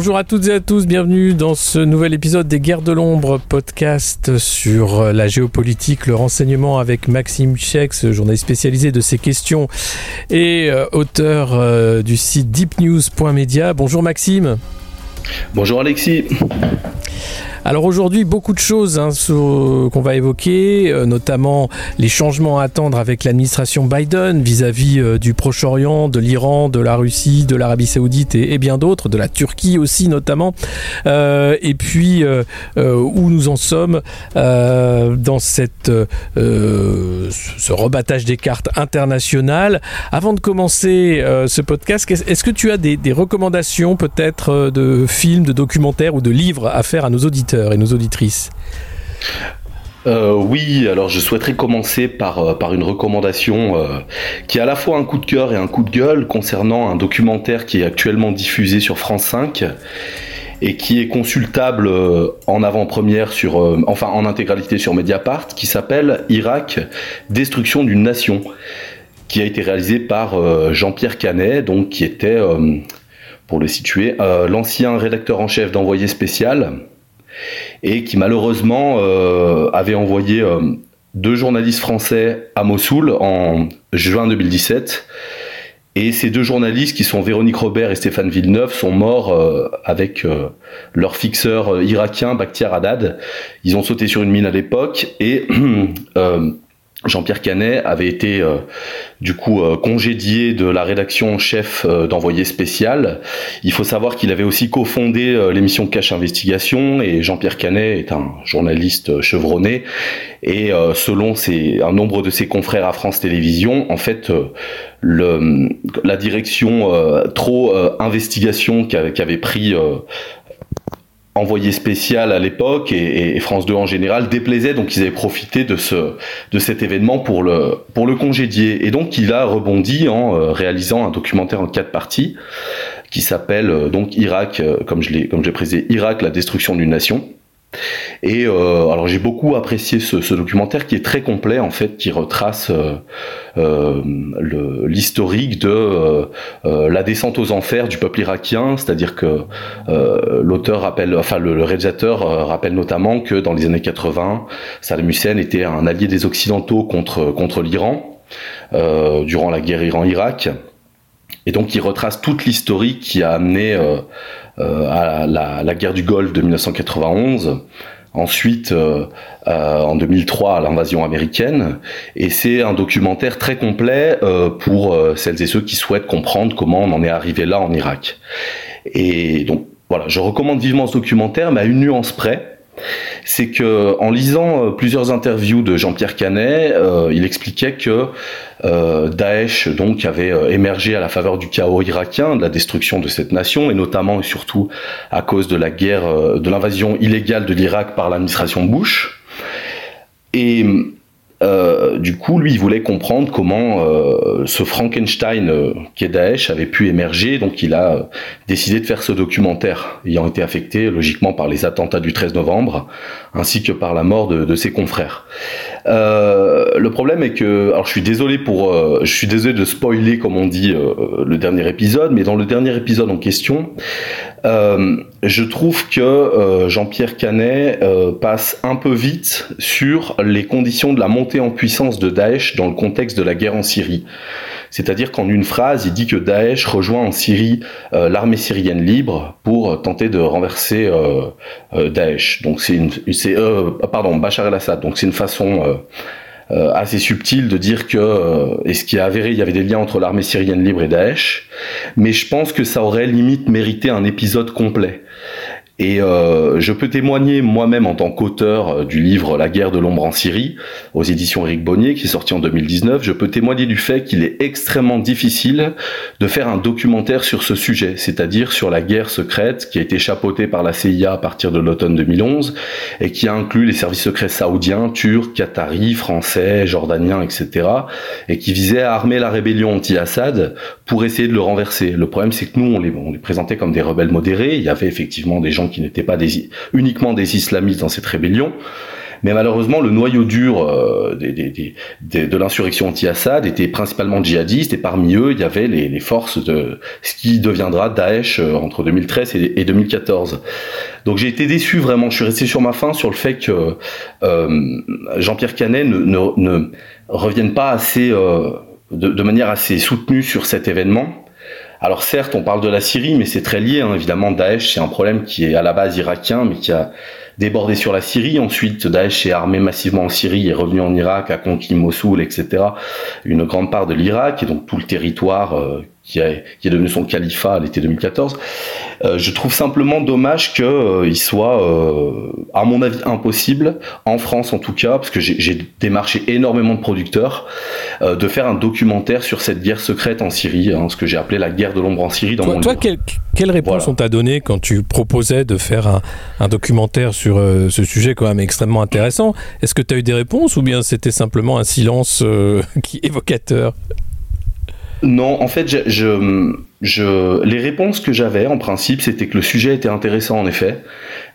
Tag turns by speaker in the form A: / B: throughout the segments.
A: Bonjour à toutes et à tous, bienvenue dans ce nouvel épisode des Guerres de l'ombre, podcast sur la géopolitique, le renseignement avec Maxime Chex, journaliste spécialisé de ces questions et euh, auteur euh, du site deepnews.media. Bonjour Maxime.
B: Bonjour Alexis.
A: Alors aujourd'hui, beaucoup de choses hein, qu'on va évoquer, euh, notamment les changements à attendre avec l'administration Biden vis-à-vis euh, du Proche-Orient, de l'Iran, de la Russie, de l'Arabie Saoudite et, bien d'autres, de la Turquie aussi notamment, euh, et puis où nous en sommes dans cette, ce rebattage des cartes internationales. Avant de commencer ce podcast, est-ce que tu as des, des recommandations peut-être de films, de documentaires ou de livres à faire à nos auditeurs? Et nos auditrices
B: euh, oui, alors je souhaiterais commencer par, euh, par une recommandation euh, qui est à la fois un coup de cœur et un coup de gueule concernant un documentaire qui est actuellement diffusé sur France 5 et qui est consultable en avant-première sur, enfin en intégralité sur Mediapart, qui s'appelle Irak, destruction d'une nation, qui a été réalisé par Jean-Pierre Canet, donc qui était, pour le situer, l'ancien rédacteur en chef d'Envoyé spécial et qui malheureusement euh, avait envoyé euh, deux journalistes français à Mossoul en juin 2017. Et ces deux journalistes, qui sont Véronique Robert et Stéphane Villeneuve, sont morts euh, avec leur fixeur irakien, Bakhtiar Haddad. Ils ont sauté sur une mine à l'époque et Jean-Pierre Canet avait été euh, du coup euh, congédié de la rédaction chef euh, d'envoyé spécial. Il faut savoir qu'il avait aussi cofondé l'émission Cache Investigation et Jean-Pierre Canet est un journaliste chevronné et selon ses, un nombre de ses confrères à France Télévisions, en fait le, la direction trop investigation qu'avait pris envoyé spécial à l'époque et, France 2 en général déplaisait donc ils avaient profité de ce de cet événement pour le pour le congédier. Et donc il a rebondi en euh, réalisant un documentaire en quatre parties qui s'appelle euh, donc Irak euh, comme je l'ai précisé Irak la destruction d'une nation et euh, alors j'ai beaucoup apprécié ce, ce, documentaire qui est très complet en fait, qui retrace euh, euh l'historique de euh, euh, la descente aux enfers du peuple irakien, c'est-à-dire que l'auteur rappelle, enfin le, le réalisateur rappelle notamment que dans les années 80, Saddam Hussein était un allié des occidentaux contre contre l'Iran durant la guerre Iran-Irak. Et donc il retrace toute l'historique qui a amené euh, à la, guerre du Golfe de 1991. Ensuite, euh, euh, en 2003, à l'invasion américaine. Et c'est un documentaire très complet pour celles et ceux qui souhaitent comprendre comment on en est arrivé là en Irak. Et donc, voilà, je recommande vivement ce documentaire, mais à une nuance près c'est que en lisant euh, plusieurs interviews de Jean-Pierre Canet, euh, il expliquait que euh, Daesh donc avait émergé à la faveur du chaos irakien, de la destruction de cette nation, et notamment et surtout à cause de la guerre, de l'invasion illégale de l'Irak par l'administration Bush. Et euh, du coup, lui, il voulait comprendre comment euh, ce Frankenstein euh, qui est Daesh avait pu émerger. Donc, il a décidé de faire ce documentaire, ayant été affecté logiquement par les attentats du 13 novembre, ainsi que par la mort de, de ses confrères. le problème est que, alors, je suis désolé pour, je suis désolé de spoiler, comme on dit, le dernier épisode, mais dans le dernier épisode en question, euh, je trouve que euh, Jean-Pierre Canet euh, passe un peu vite sur les conditions de la montée en puissance de Daesh dans le contexte de la guerre en Syrie. C'est-à-dire qu'en une phrase, il dit que Daesh rejoint en Syrie l'armée syrienne libre pour tenter de renverser Daesh. Donc c'est pardon, Bachar el-Assad. Donc c'est une façon euh, assez subtil de dire que, euh, et ce qui est avéré, il y avait des liens entre l'armée syrienne libre et Daesh, mais je pense que ça aurait limite mérité un épisode complet. Et euh, je peux témoigner moi-même en tant qu'auteur euh, du livre La guerre de l'ombre en Syrie, aux éditions Éric Bonnier, qui est sorti en 2019, je peux témoigner du fait qu'il est extrêmement difficile de faire un documentaire sur ce sujet, c'est-à-dire sur la guerre secrète qui a été chapeautée par la CIA à partir de l'automne 2011 et qui inclut les services secrets saoudiens, turcs, qataris, français, jordaniens, etc. et qui visait à armer la rébellion anti-Assad pour essayer de le renverser. Le problème, c'est que nous, on les, on les présentait comme des rebelles modérés. Il y avait effectivement des gens qui n'étaient pas uniquement des islamistes dans cette rébellion. Mais malheureusement, le noyau dur euh, de l'insurrection anti-Assad était principalement djihadiste et parmi eux, il y avait les, forces de ce qui deviendra Daesh euh, entre 2013 et, 2014. Donc j'ai été déçu vraiment, je suis resté sur ma faim sur le fait que euh, Jean-Pierre Canet ne, ne, revienne pas de, manière assez soutenue sur cet événement. Alors certes, on parle de la Syrie, mais c'est très lié. Hein. Évidemment, Daesh, c'est un problème qui est à la base irakien, mais qui a débordé sur la Syrie. Ensuite, Daesh est armé massivement en Syrie, est revenu en Irak, a conquis Mossoul, etc. Une grande part de l'Irak et donc tout le territoire euh, qui, qui, est devenu son califat à l'été 2014. Euh, je trouve simplement dommage qu'il euh, soit, euh, à mon avis, impossible, en France en tout cas, parce que j'ai démarché énormément de producteurs, de faire un documentaire sur cette guerre secrète en Syrie, hein, ce que j'ai appelé la guerre de l'ombre en Syrie dans
A: toi,
B: mon
A: toi, Quelle, quelle réponse on t'a donné quand tu proposais de faire un, un documentaire sur ce sujet quand même extrêmement intéressant? Est-ce que tu as eu des réponses ou bien c'était simplement un silence qui évocateur?
B: Non, en fait, les réponses que j'avais, en principe, c'était que le sujet était intéressant, en effet,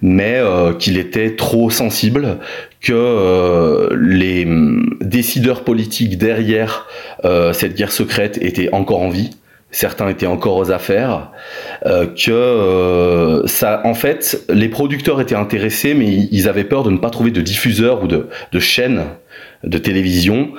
B: mais euh, qu'il était trop sensible, que euh, les mm, décideurs politiques derrière euh, cette guerre secrète étaient encore en vie. Certains étaient encore aux affaires, que ça, en fait, les producteurs étaient intéressés, mais ils avaient peur de ne pas trouver de diffuseurs ou de, de chaînes de télévision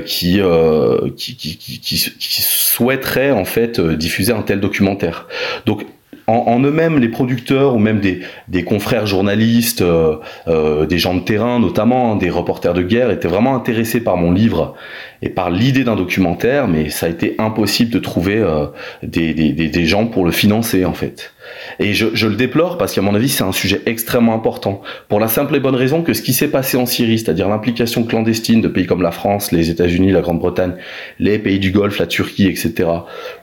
B: qui, euh, qui, qui, qui, qui, souhaiteraient en fait euh, diffuser un tel documentaire. Donc en, eux-mêmes, les producteurs ou même des, confrères journalistes, euh, euh, des gens de terrain notamment, hein, des reporters de guerre, étaient vraiment intéressés par mon livre et par l'idée d'un documentaire, mais ça a été impossible de trouver euh, des, gens pour le financer en fait. Et je, je le déplore parce qu'à mon avis, c'est un sujet extrêmement important, pour la simple et bonne raison que ce qui s'est passé en Syrie, c'est-à-dire l'implication clandestine de pays comme la France, les États-Unis, la Grande-Bretagne, les pays du Golfe, la Turquie, etc.,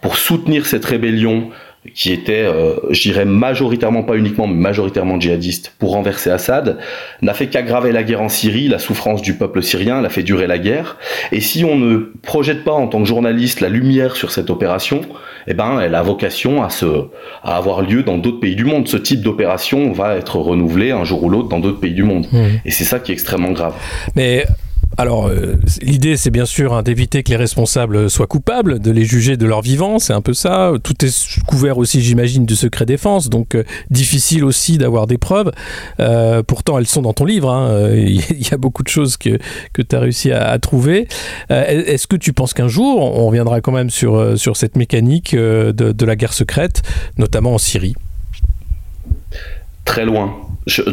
B: pour soutenir cette rébellion, qui était, euh, je dirais majoritairement, pas uniquement, mais majoritairement djihadiste, pour renverser Assad, n'a fait qu'aggraver la guerre en Syrie, la souffrance du peuple syrien, l'a fait durer la guerre. Et si on ne projette pas en tant que journaliste la lumière sur cette opération, eh ben, elle a vocation à se, à avoir lieu dans d'autres pays du monde. Ce type d'opération va être renouvelé un jour ou l'autre dans d'autres pays du monde. Mmh. Et c'est ça qui est extrêmement grave.
A: Mais alors, euh, l'idée, c'est bien sûr hein, d'éviter que les responsables soient coupables, de les juger de leur vivant, c'est un peu ça. Tout est couvert aussi, j'imagine, du secret défense, donc euh, difficile aussi d'avoir des preuves. Euh, pourtant, elles sont dans ton livre. Hein. Il y a beaucoup de choses que, que tu as réussi à, trouver. Est-ce que tu penses qu'un jour, on reviendra quand même sur, cette mécanique de, la guerre secrète, notamment en Syrie?
B: Très loin.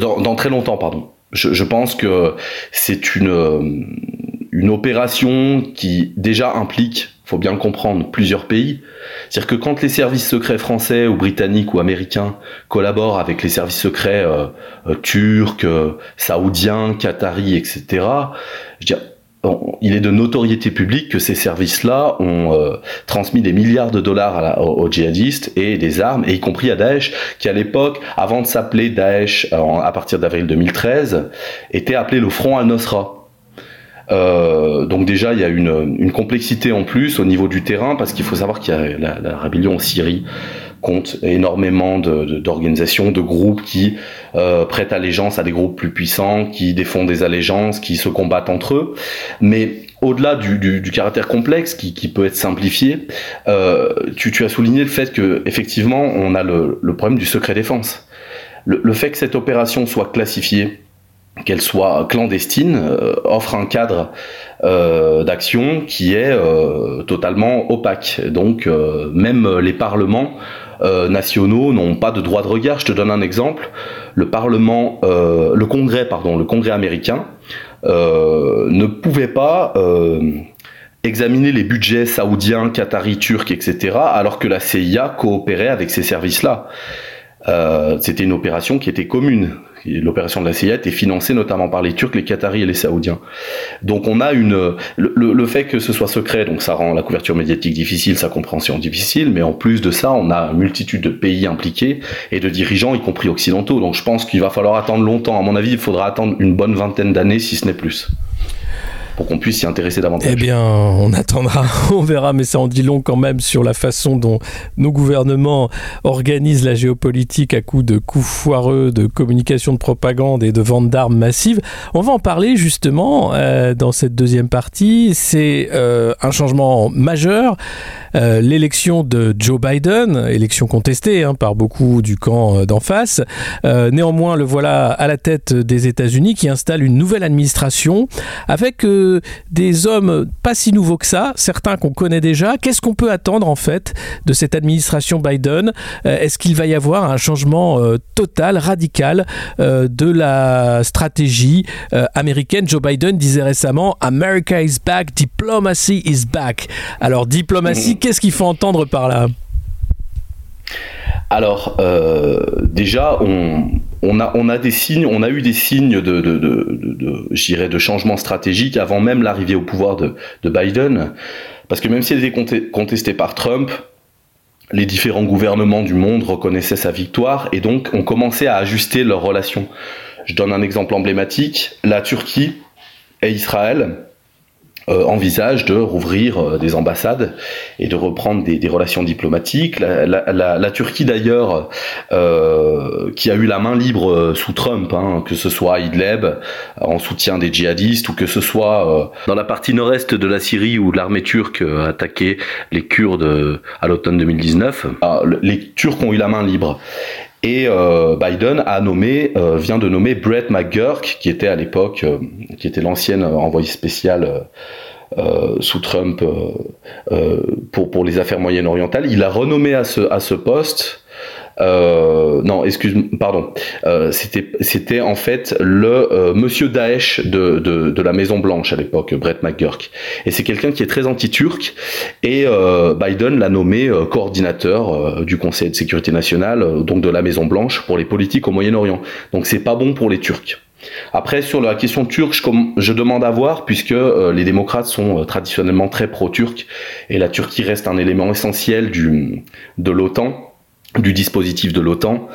B: dans très longtemps, pardon. Je, je pense que c'est une, euh, une opération qui déjà implique, faut bien le comprendre, plusieurs pays. C'est-à-dire que quand les services secrets français ou britanniques ou américains collaborent avec les services secrets euh, euh, turcs, saoudiens, qataris, etc., je veux dire, il est de notoriété publique que ces services-là ont euh, transmis des milliards de dollars aux, djihadistes et des armes, et y compris à Daesh, qui à l'époque, avant de s'appeler Daesh à partir d'avril 2013, était appelé le Front al-Nosra. Euh, donc déjà, il y a une, complexité en plus au niveau du terrain, parce qu'il faut savoir qu'il y a la rébellion en Syrie compte énormément d'organisations, de, de, groupes qui euh, prêtent allégeance à des groupes plus puissants, qui défendent des allégeances, qui se combattent entre eux. Mais au-delà du, du, caractère complexe qui, qui, peut être simplifié, euh, tu, as souligné le fait que effectivement on a le, le problème du secret défense. Le, fait que cette opération soit classifiée, qu'elle soit clandestine, euh, offre un cadre d'action qui est totalement opaque. Donc même les parlements euh, nationaux n'ont pas de droit de regard. Je te donne un exemple. Le Parlement, euh, le Congrès, pardon, le Congrès américain euh, ne pouvait pas examiner les budgets saoudiens, qataris, turcs, etc., alors que la CIA coopérait avec ces services-là. C'était une opération qui était commune l'opération de la CIA est financée notamment par les Turcs, les Qataris et les Saoudiens. Donc on a une le, fait que ce soit secret, donc ça rend la couverture médiatique difficile, sa compréhension difficile, mais en plus de ça, on a une multitude de pays impliqués et de dirigeants, y compris occidentaux. Donc je pense qu'il va falloir attendre longtemps. À mon avis, il faudra attendre une bonne vingtaine d'années, si ce n'est plus. Pour qu'on puisse s'y intéresser davantage.
A: Eh bien, on attendra, on verra, mais ça en dit long quand même sur la façon dont nos gouvernements organisent la géopolitique à coup de coups foireux, de communication de propagande et de vente d'armes massives. On va en parler justement euh, dans cette deuxième partie. C'est euh, un changement majeur. Euh, l'élection de Joe Biden, élection contestée hein, par beaucoup du camp d'en face. néanmoins, le voilà à la tête des États-Unis qui installe une nouvelle administration avec des hommes pas si nouveaux que ça, certains qu'on connaît déjà. Qu'est-ce qu'on peut attendre en fait de cette administration Biden? Est-ce qu'il va y avoir un changement total, radical de la stratégie américaine? Joe Biden disait récemment America is back, diplomacy is back. Alors, diplomatie, mhm. qu'est-ce qu'il faut entendre par là?
B: Alors euh, déjà, on, a, on a des signes, on a eu des signes de, de, de, de changement stratégique avant même l'arrivée au pouvoir de, Biden, parce que même s'il était contesté par Trump, les différents gouvernements du monde reconnaissaient sa victoire et donc ont commencé à ajuster leurs relations. Je donne un exemple emblématique, la Turquie et Israël euh, envisagent de rouvrir euh, des ambassades et de reprendre des, relations diplomatiques. La, Turquie d'ailleurs, euh, qui a eu la main libre sous Trump, hein, que ce soit Idlib en soutien des djihadistes ou que ce soit dans la partie nord-est de la Syrie où l'armée turque a attaqué les Kurdes à l'automne 2019, ah, les Turcs ont eu la main libre. Et euh, Biden a nommé, euh, vient de nommer Brett McGurk, qui était à l'époque, euh, qui était l'ancienne envoyé spécial sous Trump pour, pour les affaires moyen-orientales. Il a renommé à ce, à ce poste euh, non, excuse, pardon. Euh, c'était, en fait le euh, Monsieur Daesh de, de, la Maison Blanche à l'époque, Brett McGurk. Et c'est quelqu'un qui est très anti-turc. Et euh, Biden l'a nommé euh, coordinateur du Conseil de sécurité nationale, donc de la Maison Blanche, pour les politiques au Moyen-Orient. Donc c'est pas bon pour les Turcs. Après, sur la question turque, je, je demande à voir, puisque les démocrates sont traditionnellement très pro-turcs, et la Turquie reste un élément essentiel du, de l'OTAN du dispositif de l'OTAN.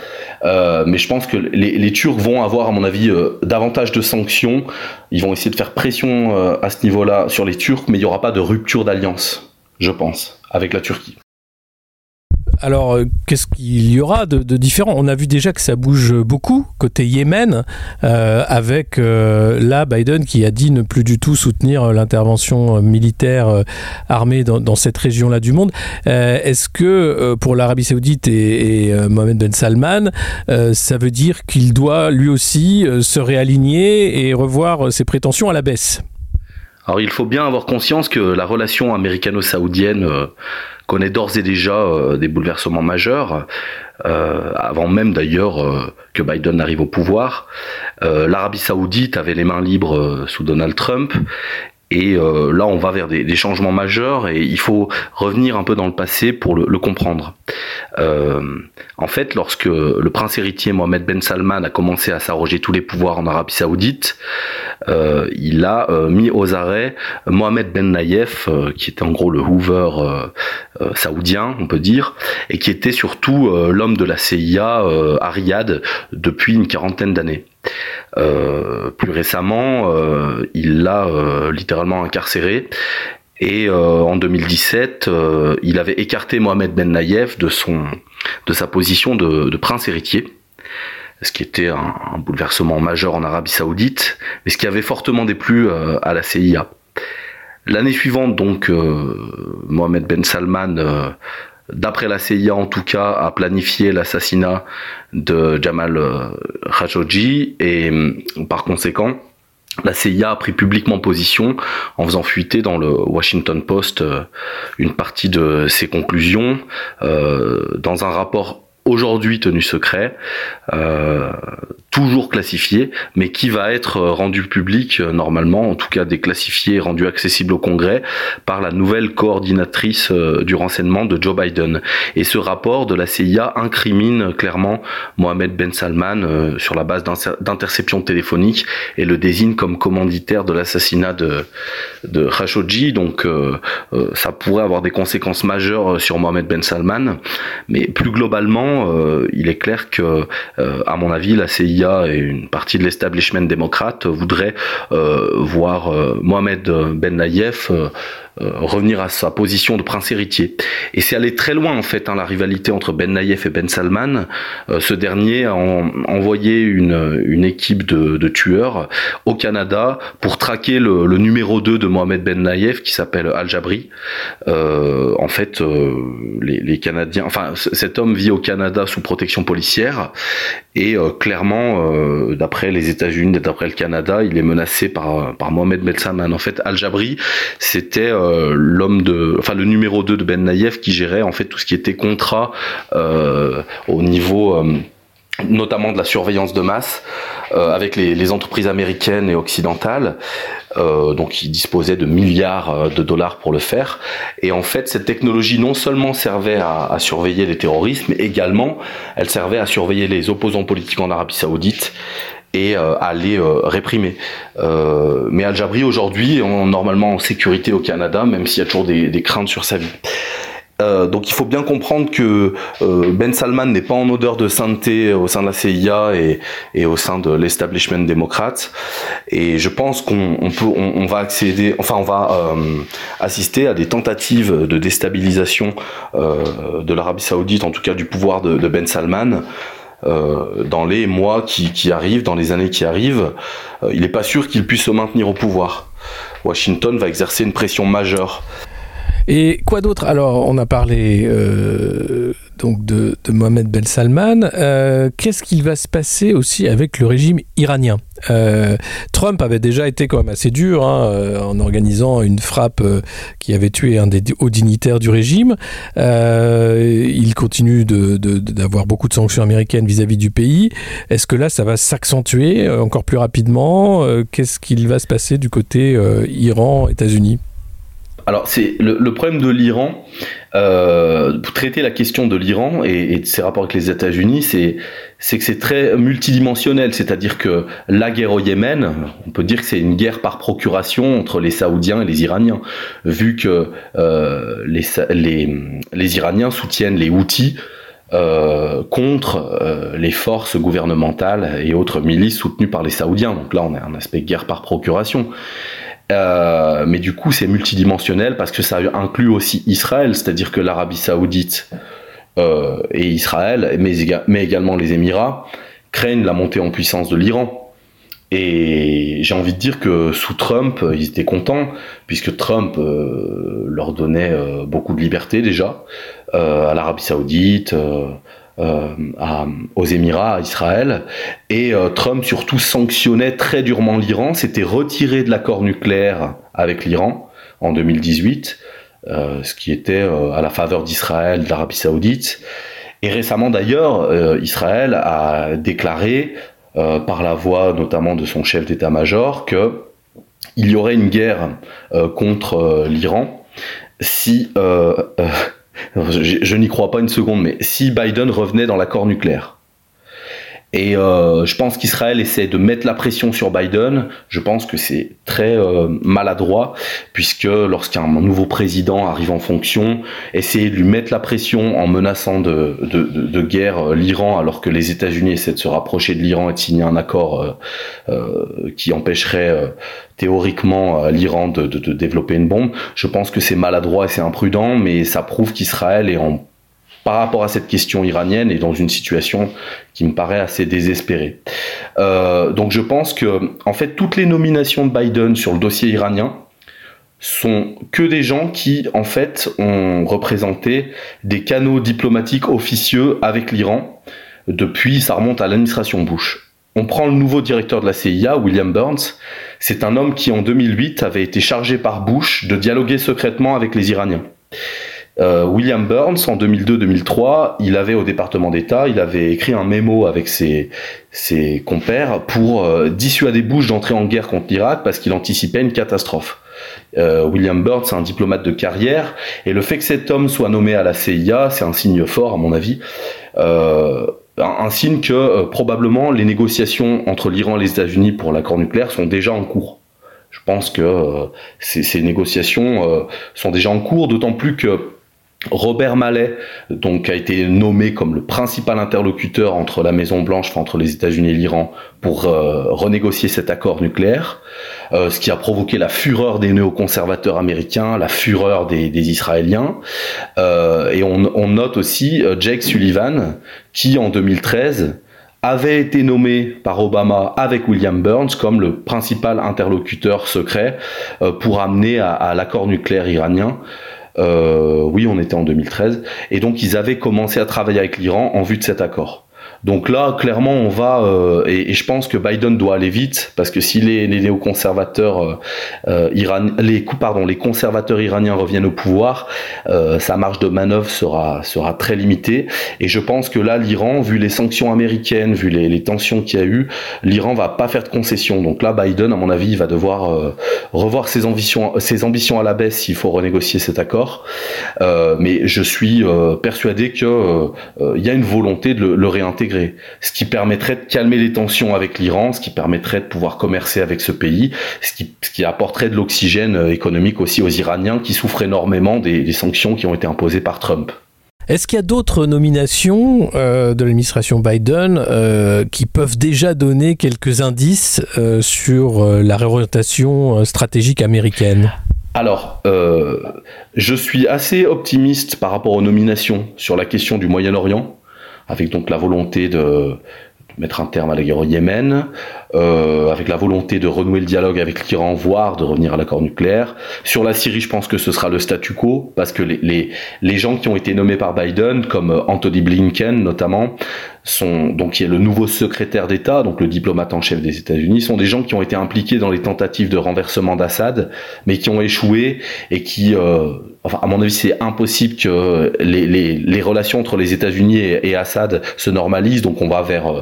B: Euh, mais je pense que les, Turcs vont avoir, à mon avis, euh, davantage de sanctions. Ils vont essayer de faire pression euh, à ce niveau-là sur les Turcs, mais il n'y aura pas de rupture d'alliance, je pense, avec la Turquie.
A: Alors, euh, qu'est-ce qu'il y aura de, différent? On a vu déjà que ça bouge beaucoup côté Yémen, euh, avec euh, là Biden qui a dit ne plus du tout soutenir l'intervention militaire armée dans, cette région-là du monde. Est-ce que pour l'Arabie Saoudite et, Mohamed Ben Salman, ça veut dire qu'il doit lui aussi se réaligner et revoir ses prétentions à la baisse?
B: Alors il faut bien avoir conscience que la relation américano-saoudienne connaît d'ores et déjà euh, des bouleversements majeurs, euh, avant même d'ailleurs euh, que Biden n'arrive au pouvoir. L'Arabie saoudite avait les mains libres sous Donald Trump et là, on va vers des, changements majeurs et il faut revenir un peu dans le passé pour le, comprendre. en fait, lorsque le prince héritier Mohamed Ben Salman a commencé à s'arroger tous les pouvoirs en Arabie Saoudite, euh, il a euh, mis aux arrêts Mohamed Ben Nayef, euh, qui était en gros le Hoover saoudien, on peut dire, et qui était surtout l'homme de la CIA à Riyad depuis une quarantaine d'années. plus récemment, il l'a littéralement incarcéré et en 2017, il avait écarté Mohamed Ben Nayef de son de sa position de prince héritier ce qui était un, bouleversement majeur en Arabie Saoudite, mais ce qui avait fortement déplu euh, à la CIA. L'année suivante, donc, euh, Mohamed Ben Salman, euh, d'après la CIA en tout cas, a planifié l'assassinat de Jamal Khashoggi et par conséquent, la CIA a pris publiquement position en faisant fuiter dans le Washington Post une partie de ses conclusions dans un rapport aujourd'hui tenu secret, euh, toujours classifié, mais qui va être rendu public euh, normalement, en tout cas déclassifié et rendu accessible au Congrès par la nouvelle coordinatrice euh, du renseignement de Joe Biden. Et ce rapport de la CIA incrimine clairement Mohamed Ben Salman sur la base d'interceptions téléphoniques et le désigne comme commanditaire de l'assassinat de, de Khashoggi. Donc ça pourrait avoir des conséquences majeures sur Mohamed Ben Salman, mais plus globalement maintenant, il est clair que, à mon avis, la CIA et une partie de l'establishment démocrate voudraient voir Mohamed Ben Naïef euh, revenir à sa position de prince héritier. Et c'est aller très loin en fait, hein, la rivalité entre Ben Naïef et Ben Salman. Euh, ce dernier a envoyé une, équipe de, tueurs au Canada pour traquer le, numéro 2 de Mohamed Ben Naïef qui s'appelle Al-Jabri. Euh, en fait, euh, les, Canadiens, enfin cet homme vit au Canada sous protection policière et clairement, d'après les États-Unis, d'après le Canada, il est menacé par, par Mohamed Ben Salman. En fait, Al-Jabri, c'était euh, l'homme de, enfin le numéro 2 de Ben Naïef qui gérait en fait tout ce qui était contrat euh, au niveau euh, notamment de la surveillance de masse avec les, entreprises américaines et occidentales. donc il disposait de milliards de dollars pour le faire. Et en fait, cette technologie non seulement servait à surveiller les terroristes, mais également elle servait à surveiller les opposants politiques en Arabie Saoudite et euh, à les euh, réprimer. Euh, mais Al-Jabri aujourd'hui est normalement en sécurité au Canada, même s'il y a toujours des, des craintes sur sa vie. Euh, donc il faut bien comprendre que euh, Ben Salman n'est pas en odeur de sainteté au sein de la CIA et, et au sein de l'establishment démocrate. Et je pense qu'on on peut, on, on, va accéder, enfin on va euh, assister à des tentatives de déstabilisation de l'Arabie Saoudite, en tout cas du pouvoir de, de Ben Salman. Euh, dans les mois qui, arrivent, dans les années qui arrivent, euh, il n'est pas sûr qu'il puisse se maintenir au pouvoir. Washington va exercer une pression majeure.
A: Et quoi d'autre? Alors, on a parlé euh, donc de, de, Mohamed Ben Salman. Euh, Qu'est-ce qu'il va se passer aussi avec le régime iranien? Euh, Trump avait déjà été quand même assez dur hein, euh, en organisant une frappe qui avait tué un des hauts dignitaires du régime. Il continue d'avoir beaucoup de sanctions américaines vis-à-vis -vis du pays. Est-ce que là, ça va s'accentuer encore plus rapidement? Qu'est-ce qu'il va se passer du côté Iran-États-Unis
B: alors c'est le, problème de l'Iran, euh, pour traiter la question de l'Iran et, de ses rapports avec les États-Unis, c'est que c'est très multidimensionnel, c'est-à-dire que la guerre au Yémen, on peut dire que c'est une guerre par procuration entre les Saoudiens et les Iraniens, vu que euh, les, Iraniens soutiennent les Houthis. Euh, contre les forces gouvernementales et autres milices soutenues par les Saoudiens. Donc là, on a un aspect guerre par procuration. Euh, mais du coup, c'est multidimensionnel parce que ça inclut aussi Israël, c'est-à-dire que l'Arabie Saoudite euh, et Israël, mais, également les Émirats, craignent la montée en puissance de l'Iran. Et j'ai envie de dire que sous Trump, ils étaient contents, puisque Trump euh, leur donnait euh, beaucoup de liberté déjà, euh, à l'Arabie Saoudite, euh, à, aux Émirats, à Israël. Et euh, Trump surtout sanctionnait très durement l'Iran, s'était retiré de l'accord nucléaire avec l'Iran en 2018, euh, ce qui était euh, à la faveur d'Israël, de l'Arabie saoudite. Et récemment d'ailleurs, Israël a déclaré, par la voix notamment de son chef d'état-major, que il y aurait une guerre contre l'Iran si je, n'y crois pas une seconde, mais si Biden revenait dans l'accord nucléaire, et euh, je pense qu'Israël essaie de mettre la pression sur Biden. Je pense que c'est très euh, maladroit, puisque lorsqu'un nouveau président arrive en fonction, essayer de lui mettre la pression en menaçant de, de, de, de guerre euh, l'Iran, alors que les États-Unis essaient de se rapprocher de l'Iran et de signer un accord euh, euh qui empêcherait euh, théoriquement l'Iran de, de développer une bombe. Je pense que c'est maladroit et c'est imprudent, mais ça prouve qu'Israël est en par rapport à cette question iranienne et dans une situation qui me paraît assez désespérée. Euh, donc je pense que en fait toutes les nominations de Biden sur le dossier iranien sont que des gens qui en fait ont représenté des canaux diplomatiques officieux avec l'Iran depuis ça remonte à l'administration Bush. On prend le nouveau directeur de la CIA, William Burns. C'est un homme qui en 2008 avait été chargé par Bush de dialoguer secrètement avec les Iraniens. Euh, William Burns, en 2002-2003, il avait au département d'État, il avait écrit un mémo avec ses, ses compères pour euh, dissuader Bush d'entrer en guerre contre l'Irak parce qu'il anticipait une catastrophe. Euh, William Burns, c'est un diplomate de carrière, et le fait que cet homme soit nommé à la CIA, c'est un signe fort à mon avis. Un, signe que probablement les négociations entre l'Iran et les États-Unis pour l'accord nucléaire sont déjà en cours. Je pense que ces, négociations sont déjà en cours, d'autant plus que Robert Mallet, donc a été nommé comme le principal interlocuteur entre la Maison Blanche, enfin, entre les États-Unis et l'Iran, pour euh, renégocier cet accord nucléaire, euh, ce qui a provoqué la fureur des néoconservateurs américains, la fureur des, Israéliens. Euh, et on, on, note aussi Jake Sullivan, qui en 2013 avait été nommé par Obama avec William Burns comme le principal interlocuteur secret pour amener à l'accord nucléaire iranien. Euh, oui, on était en 2013. Et donc, ils avaient commencé à travailler avec l'Iran en vue de cet accord. Donc là, clairement, on va euh, et, je pense que Biden doit aller vite parce que si les, les néoconservateurs euh, euh les pardon, les conservateurs iraniens reviennent au pouvoir, sa marge de manœuvre sera sera très limitée. Et je pense que là, l'Iran, vu les sanctions américaines, vu les, tensions qu'il y a eu, l'Iran va pas faire de concessions. Donc là, Biden, à mon avis, il va devoir revoir ses ambitions ses ambitions à la baisse s'il faut renégocier cet accord. mais je suis persuadé que il y a une volonté de le réintégrer ce qui permettrait de calmer les tensions avec l'Iran, ce qui permettrait de pouvoir commercer avec ce pays, ce qui, ce qui apporterait de l'oxygène euh, économique aussi aux Iraniens qui souffrent énormément des, sanctions qui ont été imposées par Trump.
A: Est-ce qu'il y a d'autres nominations euh, de l'administration Biden euh, qui peuvent déjà donner quelques indices sur la réorientation stratégique américaine?
B: Alors, je suis assez optimiste par rapport aux nominations sur la question du Moyen-Orient avec donc la volonté de, mettre un terme à la guerre au Yémen, euh, avec la volonté de renouer le dialogue avec l'Iran, voire de revenir à l'accord nucléaire. Sur la Syrie, je pense que ce sera le statu quo, parce que les, gens qui ont été nommés par Biden, comme Anthony Blinken notamment, sont donc qui est le nouveau secrétaire d'État, donc le diplomate en chef des États-Unis, sont des gens qui ont été impliqués dans les tentatives de renversement d'Assad, mais qui ont échoué et qui, euh, enfin à mon avis, c'est impossible que les, relations entre les États-Unis et, Assad se normalisent. Donc on va vers euh,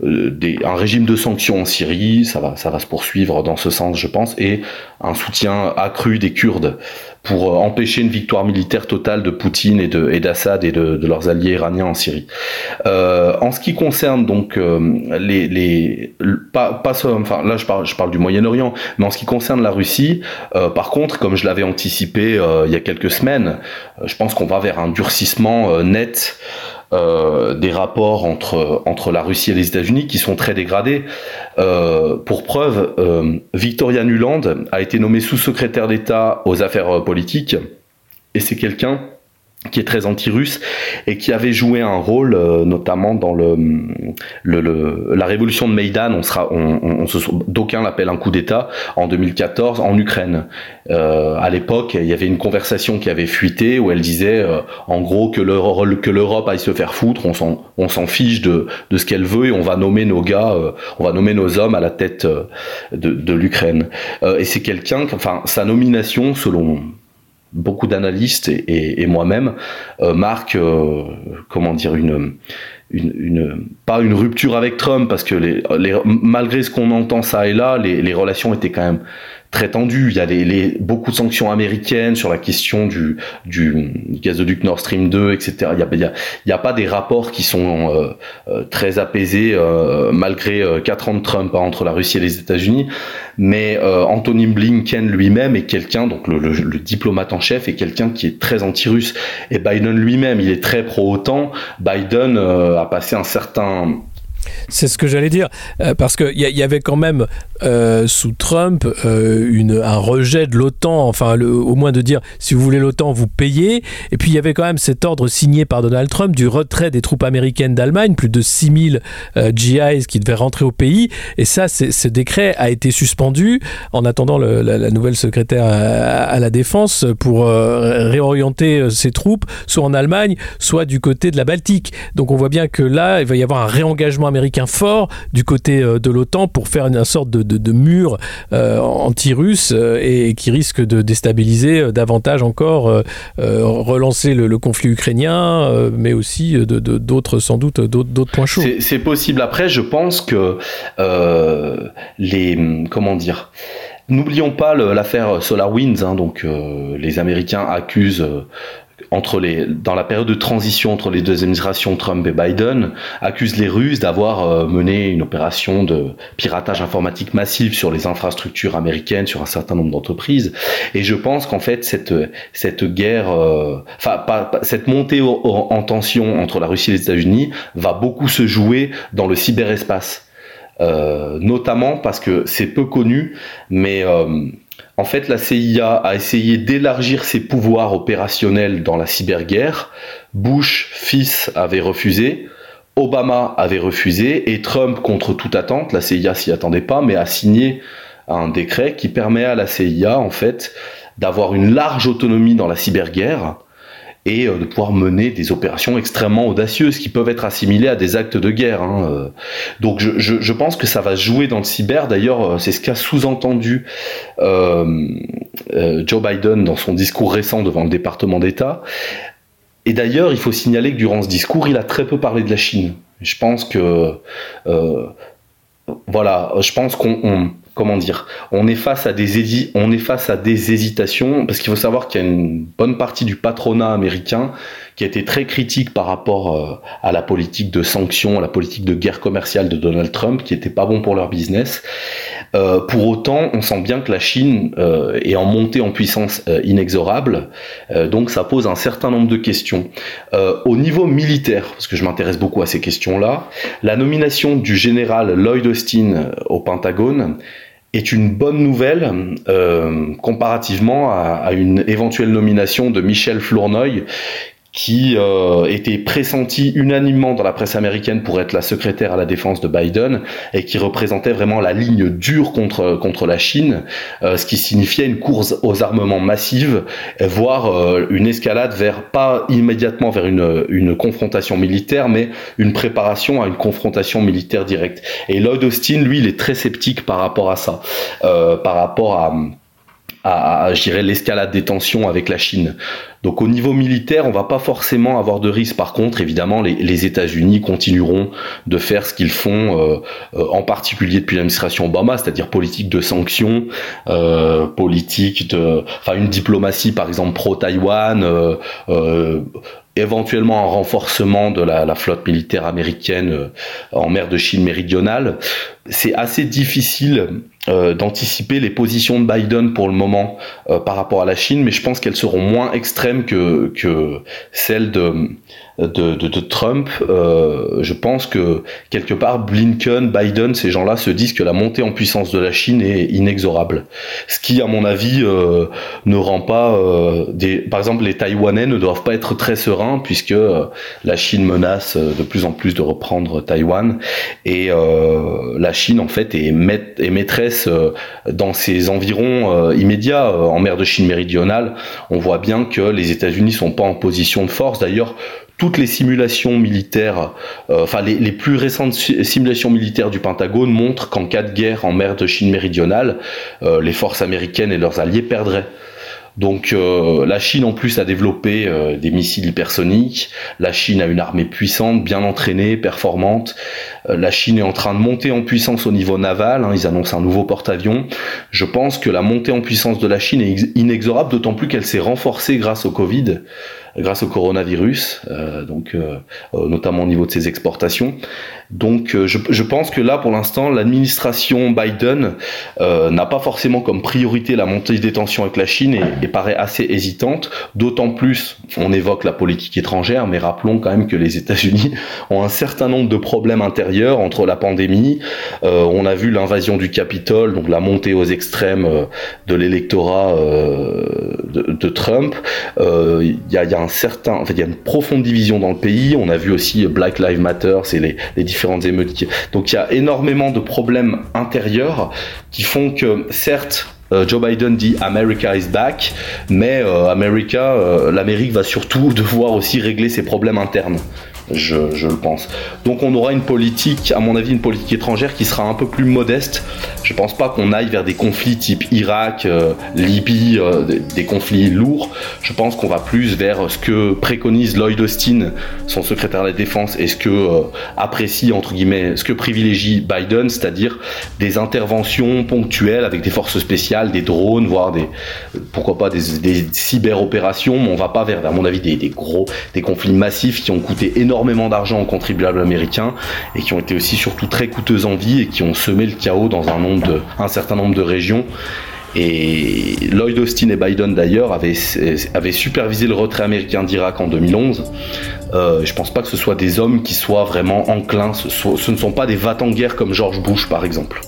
B: des, un régime de sanctions en Syrie, ça va, ça va se poursuivre dans ce sens, je pense, et un soutien accru des Kurdes pour euh, empêcher une victoire militaire totale de Poutine et d'Assad et de, leurs alliés iraniens en Syrie. Euh, en ce qui concerne donc euh, les, pas, pas enfin là je parle je parle du Moyen-Orient, mais en ce qui concerne la Russie, euh, par contre, comme je l'avais anticipé il y a quelques semaines, je pense qu'on va vers un durcissement net. Euh, des rapports entre, entre la Russie et les États-Unis qui sont très dégradés. Euh, pour preuve, euh, Victoria Nuland a été nommée sous-secrétaire d'État aux affaires politiques et c'est quelqu'un qui est très anti-russe et qui avait joué un rôle euh, notamment dans le, le, la révolution de Maïdan. On sera, on, on, d'aucuns l'appellent un coup d'État en 2014 en Ukraine. Euh, à l'époque, il y avait une conversation qui avait fuité où elle disait euh, en gros que l'Europe, que l'Europe aille se faire foutre. On s'en, on s'en fiche de, de ce qu'elle veut et on va nommer nos gars, euh, on va nommer nos hommes à la tête de, de l'Ukraine. et c'est quelqu'un, enfin sa nomination selon beaucoup d'analystes et, moi-même euh, marquent euh, comment dire une, une, pas une rupture avec Trump parce que les, malgré ce qu'on entend ça et là les, les relations étaient quand même très tendu. Il y a les, beaucoup de sanctions américaines sur la question du, du, gazoduc Nord Stream 2, etc. Il n'y a, il y a, pas des rapports qui sont euh, euh, très apaisés euh, malgré quatre ans de Trump hein, entre la Russie et les États-Unis. Mais Anthony Blinken lui-même est quelqu'un, donc le, le, diplomate en chef, est quelqu'un qui est très anti-russe. Et Biden lui-même, il est très pro-OTAN. Biden a passé un certain
A: c'est ce que j'allais dire, euh, parce qu'il y, y, avait quand même euh, sous Trump euh, un rejet de l'OTAN, enfin au moins de dire si vous voulez l'OTAN, vous payez. Et puis il y avait quand même cet ordre signé par Donald Trump du retrait des troupes américaines d'Allemagne, plus de 6000 GIs qui devaient rentrer au pays. Et ça, ce décret a été suspendu en attendant la, nouvelle secrétaire à, la défense pour réorienter ces troupes, soit en Allemagne, soit du côté de la Baltique. Donc on voit bien que là, il va y avoir un réengagement américain fort du côté euh, de l'OTAN pour faire une, sorte de, mur euh, anti-russe euh, et, qui risque de déstabiliser davantage encore, relancer le, conflit ukrainien, mais aussi d'autres, sans doute, d'autres points chauds.
B: C'est possible. Après, je pense que les. Comment dire N'oublions pas l'affaire SolarWinds. Hein, donc, les Américains accusent entre les, dans la période de transition entre les deux administrations Trump et Biden, accuse les Russes d'avoir euh, mené une opération de piratage informatique massif sur les infrastructures américaines, sur un certain nombre d'entreprises. Et je pense qu'en fait, cette, cette guerre, euh, enfin, pas, cette montée en tension entre la Russie et les États-Unis va beaucoup se jouer dans le cyberespace. Euh, notamment parce que c'est peu connu, mais euh, en fait, la CIA a essayé d'élargir ses pouvoirs opérationnels dans la cyberguerre. Bush, fils, avait refusé. Obama avait refusé et Trump, contre toute attente, la CIA s'y attendait pas, mais a signé un décret qui permet à la CIA, en fait, d'avoir une large autonomie dans la cyberguerre et euh, de pouvoir mener des opérations extrêmement audacieuses qui peuvent être assimilées à des actes de guerre. Hein, euh. Donc je, pense que ça va jouer dans le cyber. D'ailleurs, euh, c'est ce qu'a sous-entendu Joe Biden dans son discours récent devant le département d'État. Et d'ailleurs, il faut signaler que durant ce discours, il a très peu parlé de la Chine. Je pense que voilà, je pense qu'on comment dire, on est face à des hésitations parce qu'il faut savoir qu'il y a une bonne partie du patronat américain qui a été très critique par rapport euh, à la politique de sanctions, à la politique de guerre commerciale de Donald Trump, qui était pas bon pour leur business. Euh, pour autant, on sent bien que la Chine euh, est en montée en puissance inexorable, donc ça pose un certain nombre de questions. au niveau militaire, parce que je m'intéresse beaucoup à ces questions-là, la nomination du général Lloyd Austin au Pentagone est une bonne nouvelle euh, comparativement à, à, une éventuelle nomination de Michel Flournoy, qui euh, était pressenti unanimement dans la presse américaine pour être la secrétaire à la défense de Biden et qui représentait vraiment la ligne dure contre contre la Chine, euh, ce qui signifiait une course aux armements massive, voire euh, une escalade vers pas immédiatement vers une une confrontation militaire, mais une préparation à une confrontation militaire directe. Et Lloyd Austin, lui, il est très sceptique par rapport à ça, euh, par rapport à à, je dirais, l'escalade des tensions avec la Chine. Donc au niveau militaire, on va pas forcément avoir de risque. Par contre, évidemment, les, les États-Unis continueront de faire ce qu'ils font, euh, euh, en particulier depuis l'administration Obama, c'est-à-dire politique de sanctions, euh, politique de, enfin une diplomatie par exemple pro-Taïwan, euh, euh, éventuellement un renforcement de la, la flotte militaire américaine en mer de Chine méridionale. C'est assez difficile euh, d'anticiper les positions de Biden pour le moment euh, par rapport à la Chine, mais je pense qu'elles seront moins extrêmes que, que celles de, de, Trump. Euh, je pense que quelque part Blinken, Biden, ces gens-là se disent que la montée en puissance de la Chine est inexorable. Ce qui, à mon avis, ne rend pas des... Par exemple, les Taïwanais ne doivent pas être très sereins puisque la Chine menace de plus en plus de reprendre Taïwan et la Chine en fait est, maîtresse euh, dans ses environs euh, immédiats, euh, en mer de Chine méridionale, on voit bien que les États-Unis sont pas en position de force. D'ailleurs, toutes les simulations militaires, enfin les, plus récentes simulations militaires du Pentagone montrent qu'en cas de guerre en mer de Chine méridionale, les forces américaines et leurs alliés perdraient. Donc euh, la Chine en plus a développé euh, des missiles hypersoniques, la Chine a une armée puissante, bien entraînée, performante, euh, la Chine est en train de monter en puissance au niveau naval, hein, ils annoncent un nouveau porte-avions. Je pense que la montée en puissance de la Chine est inexorable, d'autant plus qu'elle s'est renforcée grâce au Covid grâce au coronavirus, euh, donc euh, euh, notamment au niveau de ses exportations. Donc je, pense que là, pour l'instant, l'administration Biden n'a pas forcément comme priorité la montée des tensions avec la Chine et, paraît assez hésitante. D'autant plus, on évoque la politique étrangère, mais rappelons quand même que les États-Unis ont un certain nombre de problèmes intérieurs entre la pandémie. on a vu l'invasion du Capitole, donc la montée aux extrêmes de l'électorat de, Trump. Il y y certain, il y a une profonde division dans le pays. On a vu aussi Black Lives Matter, c'est les, différentes émeutes. Donc il y a énormément de problèmes intérieurs qui font que, certes, euh, Joe Biden dit America is back, mais euh, euh, l'Amérique va surtout devoir aussi régler ses problèmes internes. Je, le pense. Donc on aura une politique, à mon avis, une politique étrangère qui sera un peu plus modeste. Je pense pas qu'on aille vers des conflits type Irak, euh, Libye, euh, des, conflits lourds. Je pense qu'on va plus vers ce que préconise Lloyd Austin, son secrétaire de la défense, et ce que euh, apprécie entre guillemets, ce que privilégie Biden, c'est-à-dire des interventions ponctuelles avec des forces spéciales, des drones, voire des pourquoi pas des, des cyber-opérations. Mais on va pas vers, à mon avis, des gros, des conflits massifs qui ont coûté énormément d'argent aux contribuables américains et qui ont été aussi surtout très coûteuses en vie et qui ont semé le chaos dans un, nombre de, certain nombre de régions. Et Lloyd Austin et Biden d'ailleurs avaient, supervisé le retrait américain d'Irak en 2011. Euh, je pense pas que ce soit des hommes qui soient vraiment enclins. Ce, ne sont pas des va en guerre comme George Bush par exemple.